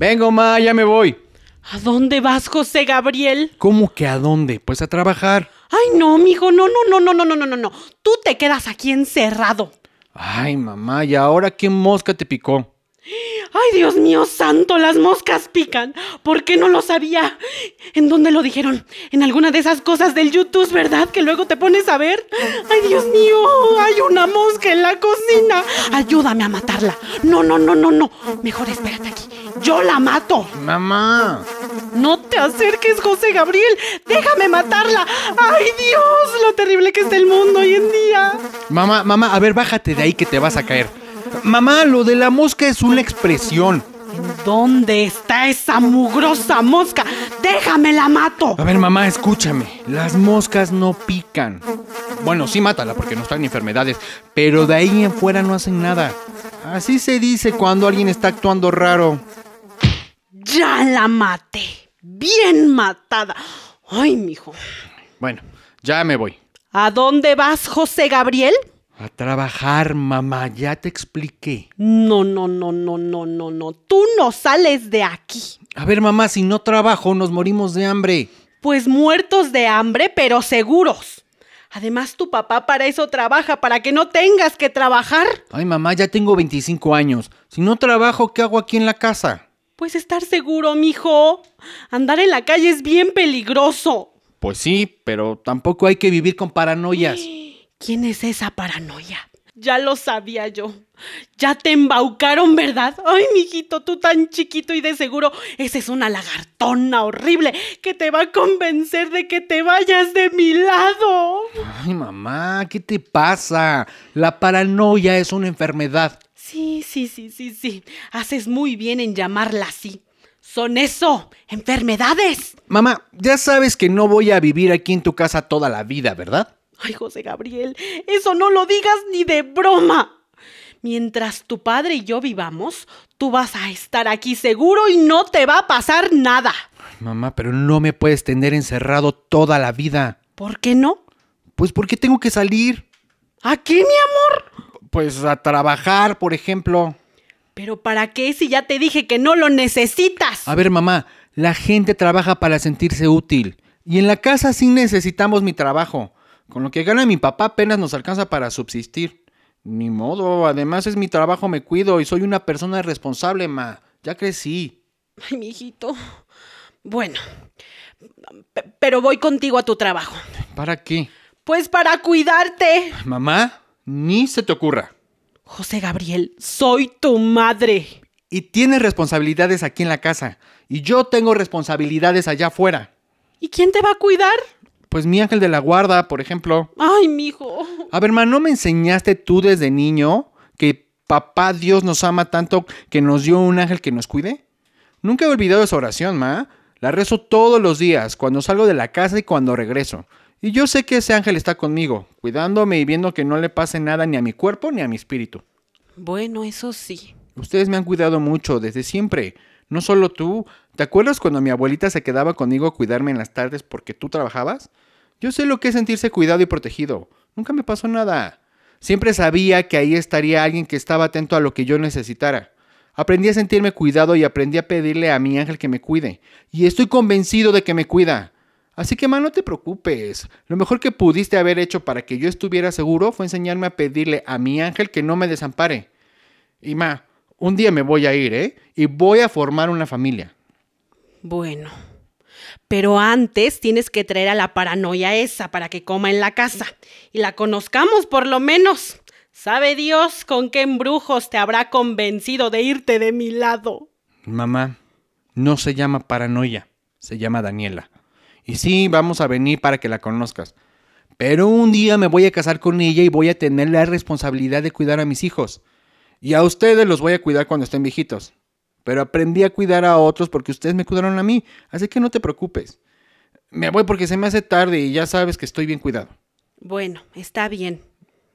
Vengo, ma, ya me voy. ¿A dónde vas, José Gabriel? ¿Cómo que a dónde? Pues a trabajar. Ay, no, mijo, no, no, no, no, no, no, no, no, no. Tú te quedas aquí encerrado. Ay, mamá, ¿y ahora qué mosca te picó? Ay, Dios mío santo, las moscas pican. ¿Por qué no lo sabía? ¿En dónde lo dijeron? En alguna de esas cosas del YouTube, ¿verdad? Que luego te pones a ver. Ay, Dios mío, hay una mosca en la cocina. Ayúdame a matarla. No, no, no, no, no. Mejor espérate aquí. Yo la mato. Mamá. No te acerques, José Gabriel. Déjame matarla. Ay, Dios, lo terrible que está el mundo hoy en día. Mamá, mamá, a ver, bájate de ahí que te vas a caer. Mamá, lo de la mosca es una expresión. ¿En dónde está esa mugrosa mosca? Déjame la mato. A ver, mamá, escúchame. Las moscas no pican. Bueno, sí mátala porque nos traen enfermedades, pero de ahí en fuera no hacen nada. Así se dice cuando alguien está actuando raro. Ya la maté. Bien matada. Ay, mijo. Bueno, ya me voy. ¿A dónde vas, José Gabriel? A trabajar, mamá, ya te expliqué. No, no, no, no, no, no, no. Tú no sales de aquí. A ver, mamá, si no trabajo, nos morimos de hambre. Pues muertos de hambre, pero seguros. Además, tu papá para eso trabaja, para que no tengas que trabajar. Ay, mamá, ya tengo 25 años. Si no trabajo, ¿qué hago aquí en la casa? Pues estar seguro, mijo. Andar en la calle es bien peligroso. Pues sí, pero tampoco hay que vivir con paranoias. ¿Quién es esa paranoia? Ya lo sabía yo. Ya te embaucaron, ¿verdad? Ay, mijito, tú tan chiquito y de seguro, esa es una lagartona horrible que te va a convencer de que te vayas de mi lado. Ay, mamá, ¿qué te pasa? La paranoia es una enfermedad. Sí, sí, sí, sí, sí. Haces muy bien en llamarla así. Son eso, enfermedades. Mamá, ya sabes que no voy a vivir aquí en tu casa toda la vida, ¿verdad? Ay, José Gabriel, eso no lo digas ni de broma. Mientras tu padre y yo vivamos, tú vas a estar aquí seguro y no te va a pasar nada. Mamá, pero no me puedes tener encerrado toda la vida. ¿Por qué no? Pues porque tengo que salir. ¿A qué, mi amor? Pues a trabajar, por ejemplo. ¿Pero para qué si ya te dije que no lo necesitas? A ver, mamá, la gente trabaja para sentirse útil. Y en la casa sí necesitamos mi trabajo. Con lo que gana mi papá apenas nos alcanza para subsistir. Ni modo, además es mi trabajo, me cuido y soy una persona responsable, ma. Ya crecí. Ay, mi hijito. Bueno, p- pero voy contigo a tu trabajo. ¿Para qué? Pues para cuidarte. Mamá, ni se te ocurra. José Gabriel, soy tu madre. Y tienes responsabilidades aquí en la casa. Y yo tengo responsabilidades allá afuera. ¿Y quién te va a cuidar? Pues mi ángel de la guarda, por ejemplo. Ay, mijo. A ver, ma, ¿no me enseñaste tú desde niño que papá Dios nos ama tanto que nos dio un ángel que nos cuide? Nunca he olvidado esa oración, ma. La rezo todos los días, cuando salgo de la casa y cuando regreso. Y yo sé que ese ángel está conmigo, cuidándome y viendo que no le pase nada ni a mi cuerpo ni a mi espíritu. Bueno, eso sí. Ustedes me han cuidado mucho desde siempre. No solo tú. ¿Te acuerdas cuando mi abuelita se quedaba conmigo a cuidarme en las tardes porque tú trabajabas? Yo sé lo que es sentirse cuidado y protegido. Nunca me pasó nada. Siempre sabía que ahí estaría alguien que estaba atento a lo que yo necesitara. Aprendí a sentirme cuidado y aprendí a pedirle a mi ángel que me cuide. Y estoy convencido de que me cuida. Así que, ma, no te preocupes. Lo mejor que pudiste haber hecho para que yo estuviera seguro fue enseñarme a pedirle a mi ángel que no me desampare. Y, ma, un día me voy a ir, ¿eh? Y voy a formar una familia. Bueno. Pero antes tienes que traer a la paranoia esa para que coma en la casa. Y la conozcamos por lo menos. ¿Sabe Dios con qué embrujos te habrá convencido de irte de mi lado? Mamá, no se llama paranoia, se llama Daniela. Y sí, vamos a venir para que la conozcas. Pero un día me voy a casar con ella y voy a tener la responsabilidad de cuidar a mis hijos. Y a ustedes los voy a cuidar cuando estén viejitos. Pero aprendí a cuidar a otros porque ustedes me cuidaron a mí. Así que no te preocupes. Me voy porque se me hace tarde y ya sabes que estoy bien cuidado. Bueno, está bien.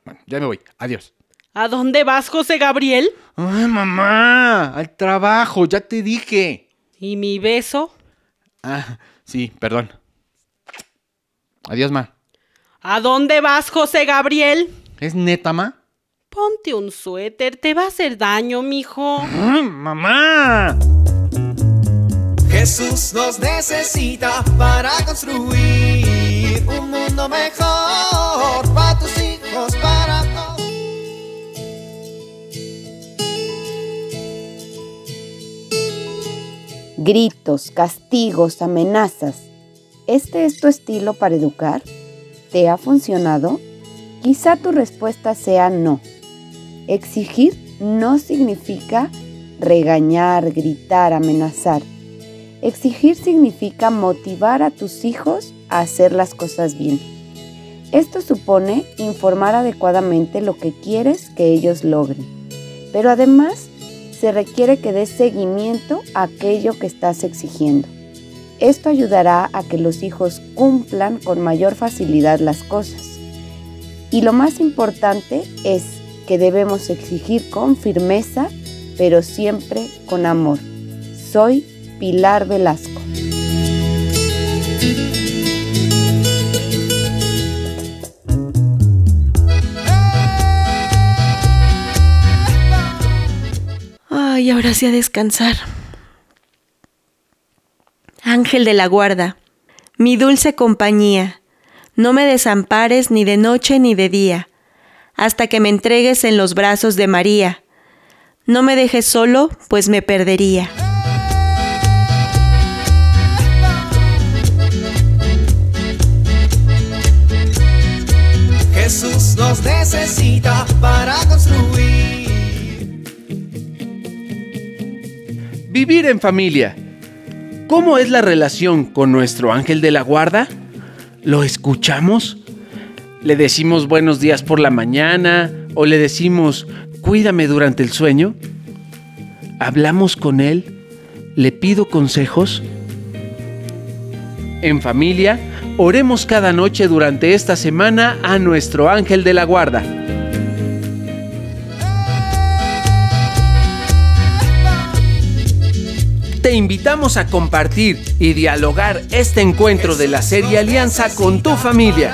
Bueno, ya me voy. Adiós. ¿A dónde vas, José Gabriel? Ay, mamá, al trabajo, ya te dije. ¿Y mi beso? Ah, sí, perdón. Adiós, ma. ¿A dónde vas, José Gabriel? ¿Es neta, ma? Ponte un suéter, te va a hacer daño, mijo. Ay, mamá. Jesús nos necesita para construir un mundo mejor para tus hijos, para todos. Gritos, castigos, amenazas. ¿Este es tu estilo para educar? ¿Te ha funcionado? Quizá tu respuesta sea no. Exigir no significa regañar, gritar, amenazar. Exigir significa motivar a tus hijos a hacer las cosas bien. Esto supone informar adecuadamente lo que quieres que ellos logren. Pero además se requiere que des seguimiento a aquello que estás exigiendo. Esto ayudará a que los hijos cumplan con mayor facilidad las cosas. Y lo más importante es que debemos exigir con firmeza, pero siempre con amor. Soy Pilar Velasco. Ay, ahora sí a descansar. Ángel de la guarda, mi dulce compañía, no me desampares ni de noche ni de día, hasta que me entregues en los brazos de María. No me dejes solo, pues me perdería. Jesús nos necesita para construir. Vivir en familia. ¿Cómo es la relación con nuestro ángel de la guarda? ¿Lo escuchamos? ¿Le decimos buenos días por la mañana o le decimos cuídame durante el sueño? ¿Hablamos con él? ¿Le pido consejos? En familia, oremos cada noche durante esta semana a nuestro ángel de la guarda. Te invitamos a compartir y dialogar este encuentro de la serie Alianza con tu familia.